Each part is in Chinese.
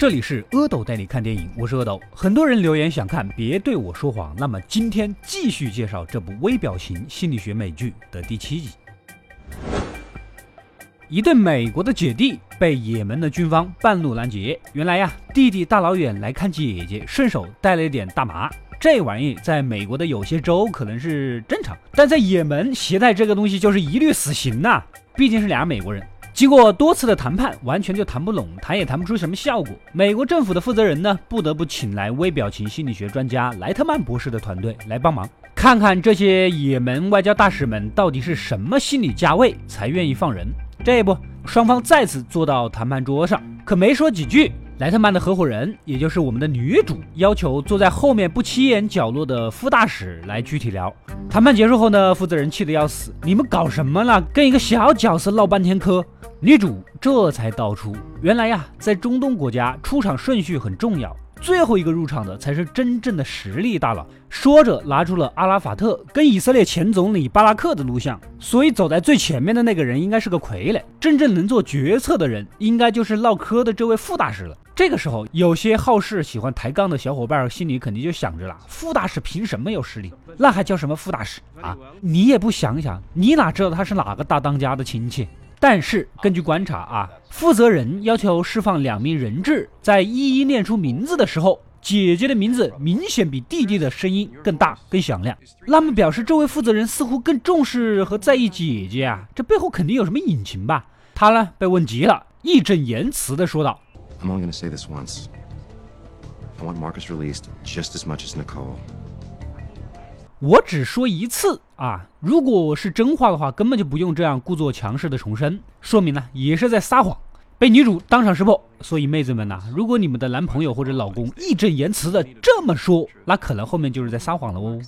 这里是阿斗带你看电影，我是阿斗。很多人留言想看，别对我说谎。那么今天继续介绍这部微表情心理学美剧的第七集。一对美国的姐弟被也门的军方半路拦截。原来呀，弟弟大老远来看姐姐，顺手带了一点大麻。这玩意在美国的有些州可能是正常，但在也门携带这个东西就是一律死刑呐！毕竟是俩美国人。经过多次的谈判，完全就谈不拢，谈也谈不出什么效果。美国政府的负责人呢，不得不请来微表情心理学专家莱特曼博士的团队来帮忙，看看这些也门外交大使们到底是什么心理价位才愿意放人。这不，双方再次坐到谈判桌上，可没说几句。莱特曼的合伙人，也就是我们的女主，要求坐在后面不起眼角落的副大使来具体聊。谈判结束后呢，负责人气得要死：“你们搞什么了？跟一个小角色唠半天嗑。”女主这才道出，原来呀，在中东国家，出场顺序很重要，最后一个入场的才是真正的实力大佬。说着，拿出了阿拉法特跟以色列前总理巴拉克的录像。所以走在最前面的那个人应该是个傀儡，真正能做决策的人，应该就是唠嗑的这位副大使了。这个时候，有些好事、喜欢抬杠的小伙伴心里肯定就想着了：副大使凭什么有实力？那还叫什么副大使啊？你也不想想，你哪知道他是哪个大当家的亲戚？但是根据观察啊，负责人要求释放两名人质，在一一念出名字的时候，姐姐的名字明显比弟弟的声音更大、更响亮。那么表示这位负责人似乎更重视和在意姐姐啊，这背后肯定有什么隐情吧？他呢被问急了，义正言辞地说道：“I'm only going to say this once. I want Marcus released just as much as Nicole.” 我只说一次啊！如果是真话的话，根本就不用这样故作强势的重申，说明呢也是在撒谎，被女主当场识破。所以妹子们呐，如果你们的男朋友或者老公义正言辞的这么说，那可能后面就是在撒谎了哦。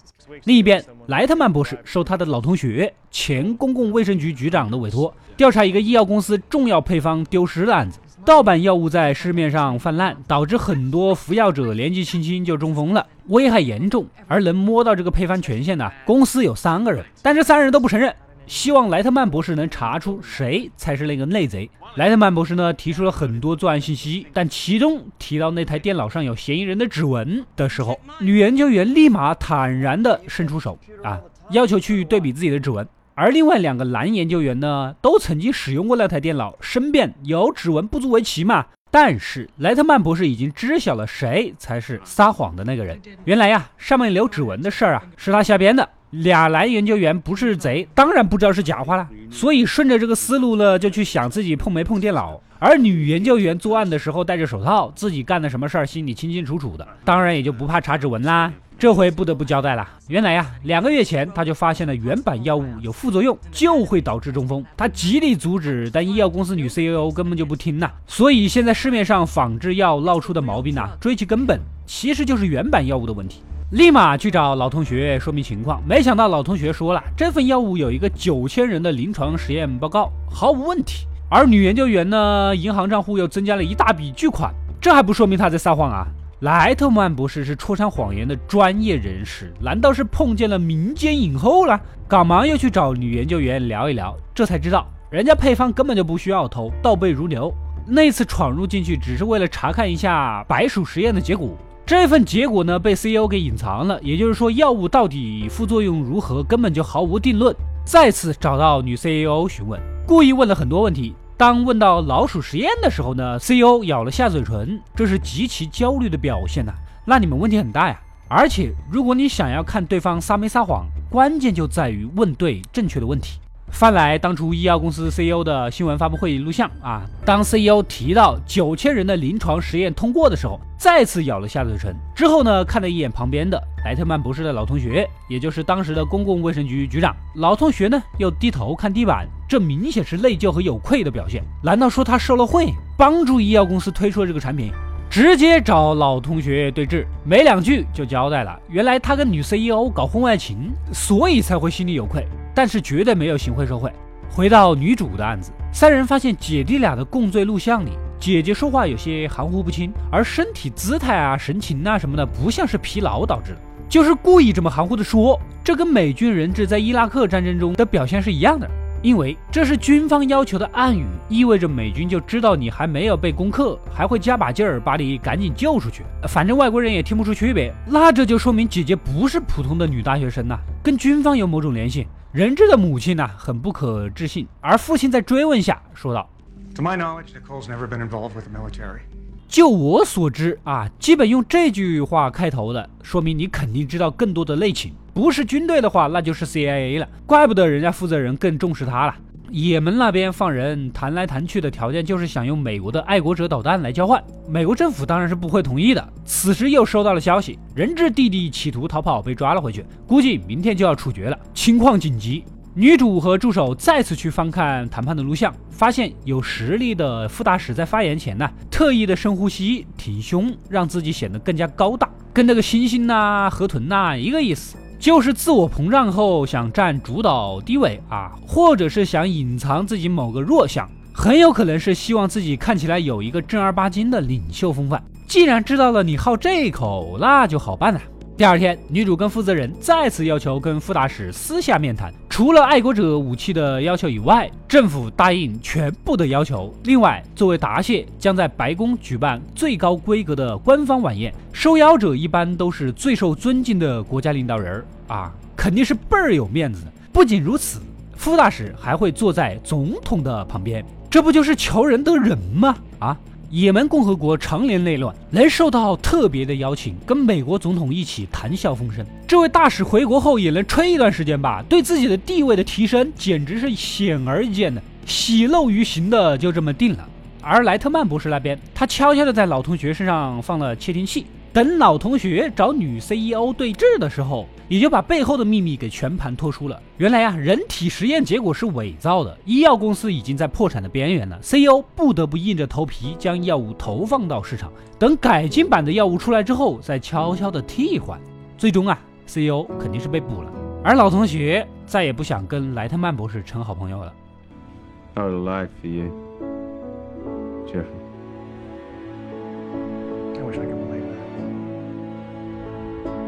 另一边，莱特曼博士受他的老同学前公共卫生局局长的委托，调查一个医药公司重要配方丢失的案子。盗版药物在市面上泛滥，导致很多服药者年纪轻轻就中风了，危害严重。而能摸到这个配方权限的公司有三个人，但这三人都不承认。希望莱特曼博士能查出谁才是那个内贼。莱特曼博士呢提出了很多作案信息，但其中提到那台电脑上有嫌疑人的指纹的时候，女研究员立马坦然地伸出手啊，要求去对比自己的指纹。而另外两个男研究员呢，都曾经使用过那台电脑，申辩有指纹不足为奇嘛。但是莱特曼博士已经知晓了谁才是撒谎的那个人。原来呀，上面留指纹的事儿啊，是他瞎编的。俩男研究员不是贼，当然不知道是假话了。所以顺着这个思路呢，就去想自己碰没碰电脑。而女研究员作案的时候戴着手套，自己干的什么事儿心里清清楚楚的，当然也就不怕查指纹啦。这回不得不交代了。原来呀，两个月前他就发现了原版药物有副作用，就会导致中风。他极力阻止，但医药公司女 CEO 根本就不听呐。所以现在市面上仿制药闹出的毛病呢，追其根本，其实就是原版药物的问题。立马去找老同学说明情况，没想到老同学说了，这份药物有一个九千人的临床实验报告，毫无问题。而女研究员呢，银行账户又增加了一大笔巨款，这还不说明她在撒谎啊？莱特曼博士是戳穿谎言的专业人士，难道是碰见了民间影后了？赶忙又去找女研究员聊一聊，这才知道人家配方根本就不需要偷，倒背如流。那次闯入进去只是为了查看一下白鼠实验的结果，这份结果呢被 CEO 给隐藏了，也就是说药物到底副作用如何根本就毫无定论。再次找到女 CEO 询问，故意问了很多问题。当问到老鼠实验的时候呢，CEO 咬了下嘴唇，这是极其焦虑的表现呐。那你们问题很大呀。而且如果你想要看对方撒没撒谎，关键就在于问对正确的问题。翻来当初医药公司 CEO 的新闻发布会录像啊，当 CEO 提到九千人的临床实验通过的时候，再次咬了下嘴唇。之后呢，看了一眼旁边的莱特曼博士的老同学，也就是当时的公共卫生局局长。老同学呢，又低头看地板，这明显是内疚和有愧的表现。难道说他受了贿，帮助医药公司推出了这个产品？直接找老同学对质，没两句就交代了。原来他跟女 CEO 搞婚外情，所以才会心里有愧。但是绝对没有行贿受贿。回到女主的案子，三人发现姐弟俩的供罪录像里，姐姐说话有些含糊不清，而身体姿态啊、神情啊什么的，不像是疲劳导致的，就是故意这么含糊的说。这跟美军人质在伊拉克战争中的表现是一样的。因为这是军方要求的暗语，意味着美军就知道你还没有被攻克，还会加把劲儿把你赶紧救出去。反正外国人也听不出区别，那这就说明姐姐不是普通的女大学生呐，跟军方有某种联系。人质的母亲呢，很不可置信，而父亲在追问下说道：“To my knowledge, Nicole's never been involved with the military.” 就我所知啊，基本用这句话开头的，说明你肯定知道更多的内情。不是军队的话，那就是 CIA 了。怪不得人家负责人更重视他了。也门那边放人谈来谈去的条件就是想用美国的爱国者导弹来交换，美国政府当然是不会同意的。此时又收到了消息，人质弟弟企图逃跑被抓了回去，估计明天就要处决了，情况紧急。女主和助手再次去翻看谈判的录像，发现有实力的副大使在发言前呢，特意的深呼吸、挺胸，让自己显得更加高大，跟那个猩猩呐、河豚呐一个意思，就是自我膨胀后想占主导地位啊，或者是想隐藏自己某个弱项，很有可能是希望自己看起来有一个正儿八经的领袖风范。既然知道了你好这口，那就好办了。第二天，女主跟负责人再次要求跟副大使私下面谈，除了爱国者武器的要求以外，政府答应全部的要求。另外，作为答谢，将在白宫举办最高规格的官方晚宴，受邀者一般都是最受尊敬的国家领导人儿啊，肯定是倍儿有面子。不仅如此，副大使还会坐在总统的旁边，这不就是求人得人吗？啊！也门共和国常年内乱，能受到特别的邀请，跟美国总统一起谈笑风生。这位大使回国后也能吹一段时间吧？对自己的地位的提升，简直是显而易见的，喜漏于形的就这么定了。而莱特曼博士那边，他悄悄的在老同学身上放了窃听器。等老同学找女 CEO 对峙的时候，也就把背后的秘密给全盘托出了。原来啊，人体实验结果是伪造的，医药公司已经在破产的边缘了。CEO 不得不硬着头皮将药物投放到市场，等改进版的药物出来之后，再悄悄的替换。最终啊，CEO 肯定是被捕了，而老同学再也不想跟莱特曼博士成好朋友了。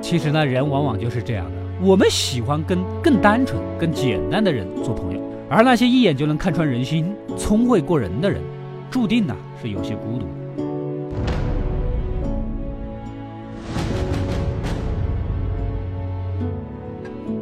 其实呢，人往往就是这样的。我们喜欢跟更单纯、更简单的人做朋友，而那些一眼就能看穿人心、聪慧过人的人，注定呢是有些孤独。